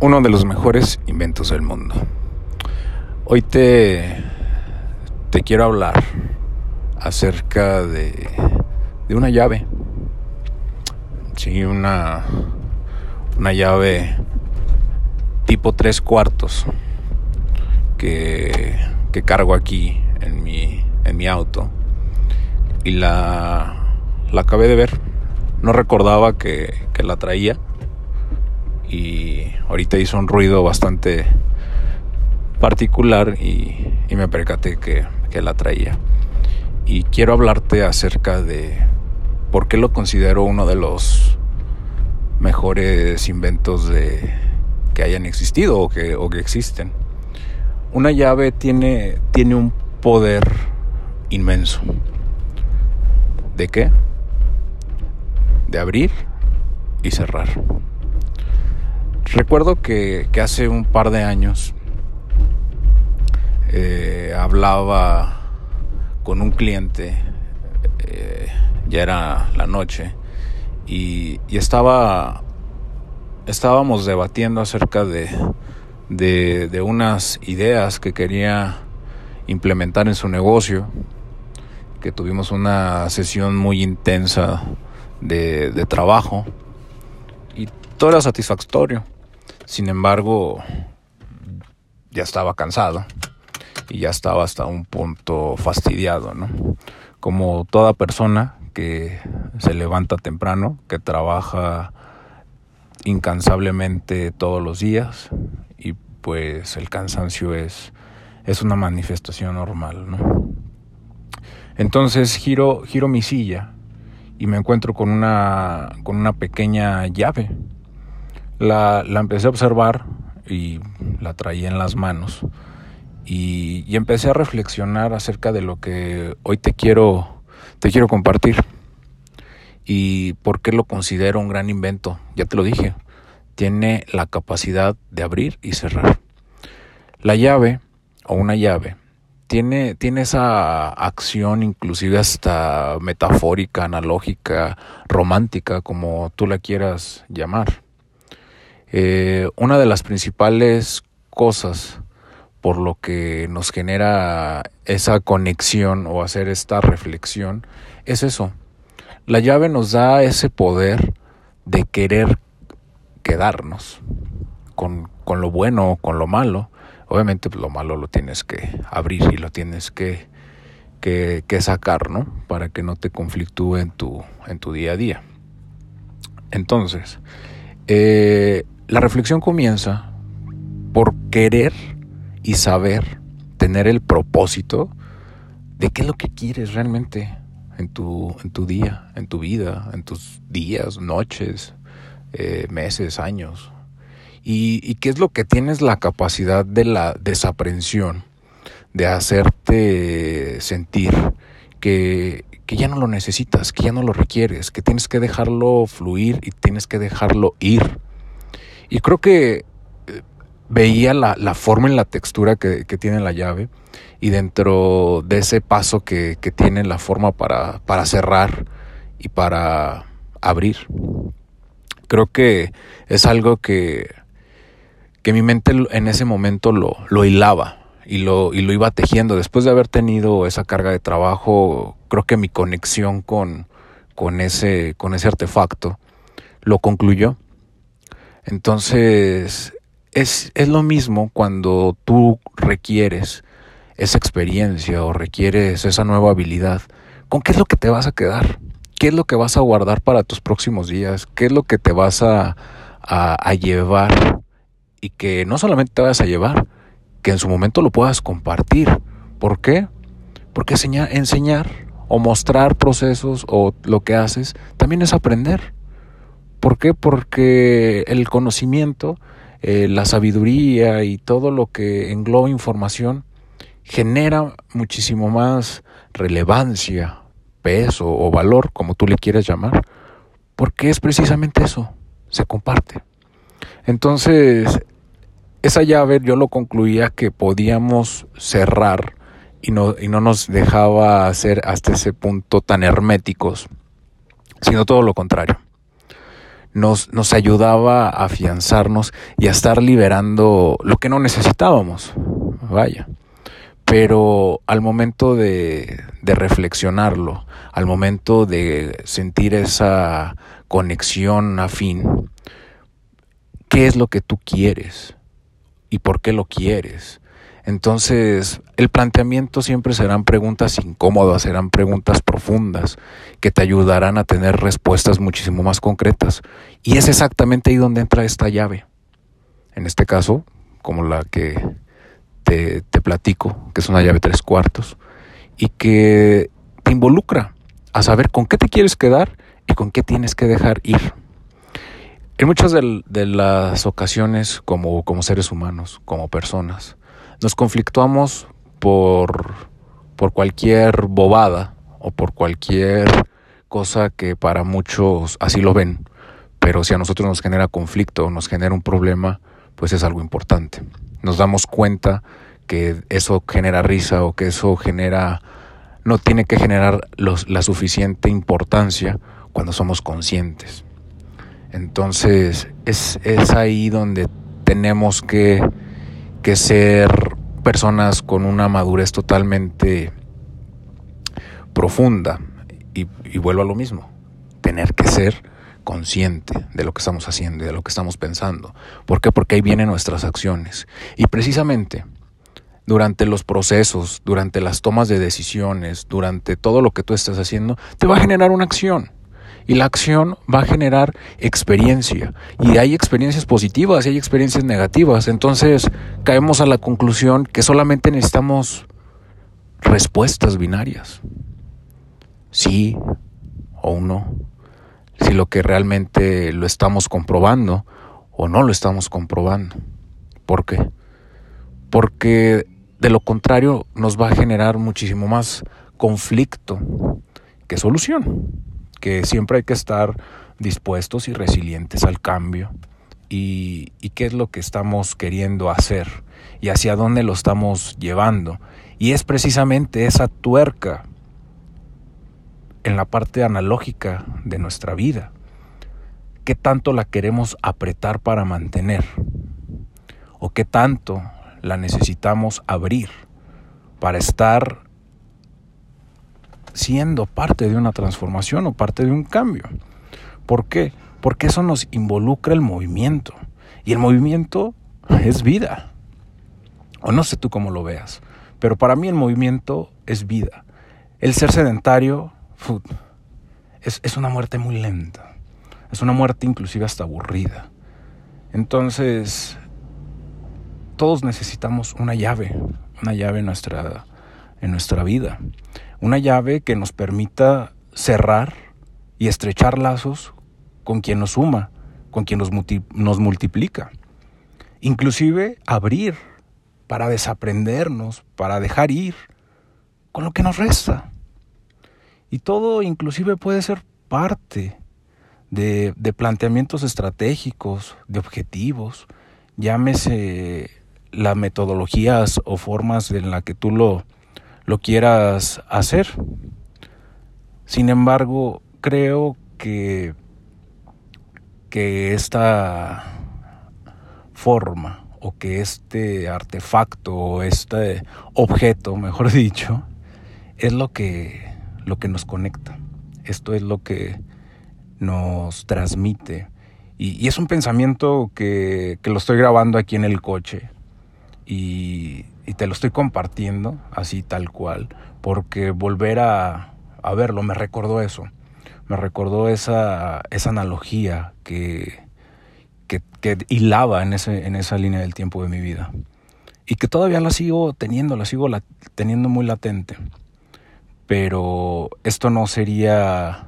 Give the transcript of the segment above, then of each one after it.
uno de los mejores inventos del mundo. Hoy te, te quiero hablar acerca de, de una llave. Sí, una, una llave tipo tres cuartos que, que cargo aquí en mi, en mi auto. Y la, la acabé de ver. No recordaba que, que la traía y ahorita hizo un ruido bastante particular y, me percaté que, la traía. Y quiero hablarte acerca de por qué lo considero uno de los mejores inventos de, que hayan existido o que, o que existen. Una llave tiene, tiene un poder inmenso. ¿De qué? De abrir y cerrar. Recuerdo que, hace un par de años eh, hablaba con un cliente, eh, ya era la noche, y, estaba, estábamos debatiendo acerca de, de, unas ideas que quería implementar en su negocio, que tuvimos una sesión muy intensa de, de trabajo y todo era satisfactorio. Sin embargo, ya estaba cansado y ya estaba hasta un punto fastidiado, ¿no? Como toda persona que se levanta temprano, que trabaja incansablemente todos los días y pues el cansancio es, es una manifestación normal, ¿no? Entonces giro, giro mi silla y me encuentro con una, con una pequeña llave la, la empecé a observar y la traía en las manos y, y, empecé a reflexionar acerca de lo que hoy te quiero, te quiero compartir y por qué lo considero un gran invento. Ya te lo dije, tiene la capacidad de abrir y cerrar. La llave o una llave tiene, tiene esa acción inclusive hasta metafórica, analógica, romántica, como tú la quieras llamar. Eh, una de las principales cosas por lo que nos genera esa conexión o hacer esta reflexión es eso. La llave nos da ese poder de querer quedarnos con, con lo bueno o con lo malo. Obviamente pues, lo malo lo tienes que abrir y lo tienes que, que, sacar, ¿no? Para que no te conflictúe en tu, en tu día a día. Entonces, eh, la reflexión comienza por querer y saber, tener el propósito de qué es lo que quieres realmente en tu, en tu día, en tu vida, en tus días, noches, eh, meses, años. Y, y, qué es lo que tienes la capacidad de la desaprensión, de hacerte sentir que, que ya no lo necesitas, que ya no lo requieres, que tienes que dejarlo fluir y tienes que dejarlo ir y creo que eh, veía la, la forma y la textura que, que, tiene la llave y dentro de ese paso que, que tiene la forma para, para cerrar y para abrir. Creo que es algo que, que mi mente en ese momento lo, lo hilaba y lo, y lo iba tejiendo. Después de haber tenido esa carga de trabajo, creo que mi conexión con, con, ese, con ese artefacto lo concluyó entonces, es, es lo mismo cuando tú requieres esa experiencia o requieres esa nueva habilidad. ¿Con qué es lo que te vas a quedar? ¿Qué es lo que vas a guardar para tus próximos días? ¿Qué es lo que te vas a, a, llevar? Y que no solamente te vas a llevar, que en su momento lo puedas compartir. ¿Por qué? Porque enseñar, enseñar o mostrar procesos o lo que haces también es aprender. ¿Por qué? Porque el conocimiento, eh, la sabiduría y todo lo que engloba información genera muchísimo más relevancia, peso o valor, como tú le quieras llamar, porque es precisamente eso, se comparte. Entonces, esa llave yo lo concluía que podíamos cerrar y no, y no nos dejaba hacer hasta ese punto tan herméticos, sino todo lo contrario nos, nos ayudaba a afianzarnos y a estar liberando lo que no necesitábamos. Vaya. Pero al momento de, de reflexionarlo, al momento de sentir esa conexión afín, ¿qué es lo que tú quieres? ¿Y por qué lo quieres? Entonces, el planteamiento siempre serán preguntas incómodas, serán preguntas profundas, que te ayudarán a tener respuestas muchísimo más concretas. Y es exactamente ahí donde entra esta llave. En este caso, como la que te, platico, que es una llave tres cuartos, y que te involucra a saber con qué te quieres quedar y con qué tienes que dejar ir. En muchas de, de las ocasiones, como, como seres humanos, como personas, nos conflictuamos por, por cualquier bobada o por cualquier cosa que para muchos así lo ven, pero si a nosotros nos genera conflicto, nos genera un problema, pues es algo importante. Nos damos cuenta que eso genera risa o que eso genera, no tiene que generar la suficiente importancia cuando somos conscientes. Entonces es, es ahí donde tenemos que que ser personas con una madurez totalmente profunda. Y, y, vuelvo a lo mismo, tener que ser consciente de lo que estamos haciendo y de lo que estamos pensando. ¿Por qué? Porque ahí vienen nuestras acciones. Y precisamente durante los procesos, durante las tomas de decisiones, durante todo lo que tú estás haciendo, te va a generar una acción y la acción va a generar experiencia. Y hay experiencias positivas y hay experiencias negativas. Entonces caemos a la conclusión que solamente necesitamos respuestas binarias. Sí o no. Si lo que realmente lo estamos comprobando o no lo estamos comprobando. ¿Por qué? Porque de lo contrario nos va a generar muchísimo más conflicto que solución que siempre hay que estar dispuestos y resilientes al cambio y, y, qué es lo que estamos queriendo hacer y hacia dónde lo estamos llevando. Y es precisamente esa tuerca en la parte analógica de nuestra vida. ¿Qué tanto la queremos apretar para mantener? ¿O qué tanto la necesitamos abrir para estar siendo parte de una transformación o parte de un cambio. ¿Por qué? Porque eso nos involucra el movimiento. Y el movimiento es vida. O no sé tú cómo lo veas, pero para mí el movimiento es vida. El ser sedentario es, es una muerte muy lenta. Es una muerte inclusive hasta aburrida. Entonces, todos necesitamos una llave, una llave nuestra, en nuestra vida una llave que nos permita cerrar y estrechar lazos con quien nos suma, con quien nos, nos multiplica. Inclusive abrir para desaprendernos, para dejar ir con lo que nos resta. Y todo inclusive puede ser parte de, de, planteamientos estratégicos, de objetivos, llámese las metodologías o formas en la que tú lo, lo quieras hacer. Sin embargo, creo que, que esta forma o que este artefacto o este objeto, mejor dicho, es lo que, lo que nos conecta. Esto es lo que nos transmite. Y, es un pensamiento que, que, lo estoy grabando aquí en el coche. Y y te lo estoy compartiendo así tal cual, porque volver a, verlo me recordó eso, me recordó esa, analogía que, que, hilaba en, en esa línea del tiempo de mi vida y que todavía la sigo teniendo, la sigo teniendo muy latente, pero esto no sería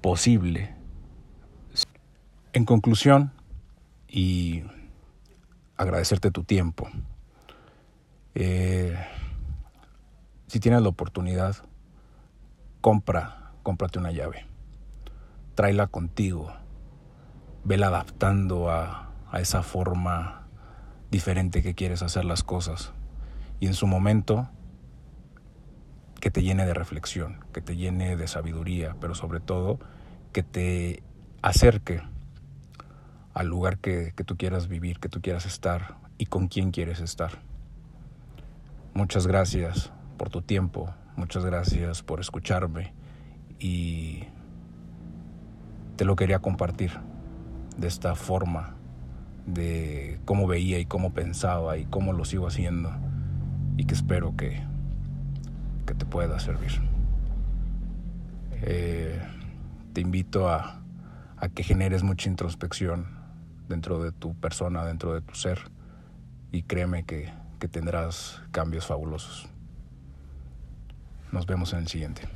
posible. En conclusión, y agradecerte tu tiempo. Eh, si tienes la oportunidad, compra, cómprate una llave. Tráela contigo. Vela adaptando a, esa forma diferente que quieres hacer las cosas. Y en su momento, que te llene de reflexión, que te llene de sabiduría, pero sobre todo que te acerque al lugar que, que tú quieras vivir, que tú quieras estar y con quién quieres estar. Muchas gracias por tu tiempo, muchas gracias por escucharme y te lo quería compartir de esta forma, de cómo veía y cómo pensaba y cómo lo sigo haciendo y que espero que, que te pueda servir. Eh, te invito a, a que generes mucha introspección dentro de tu persona, dentro de tu ser y créeme que, que tendrás cambios fabulosos. Nos vemos en el siguiente.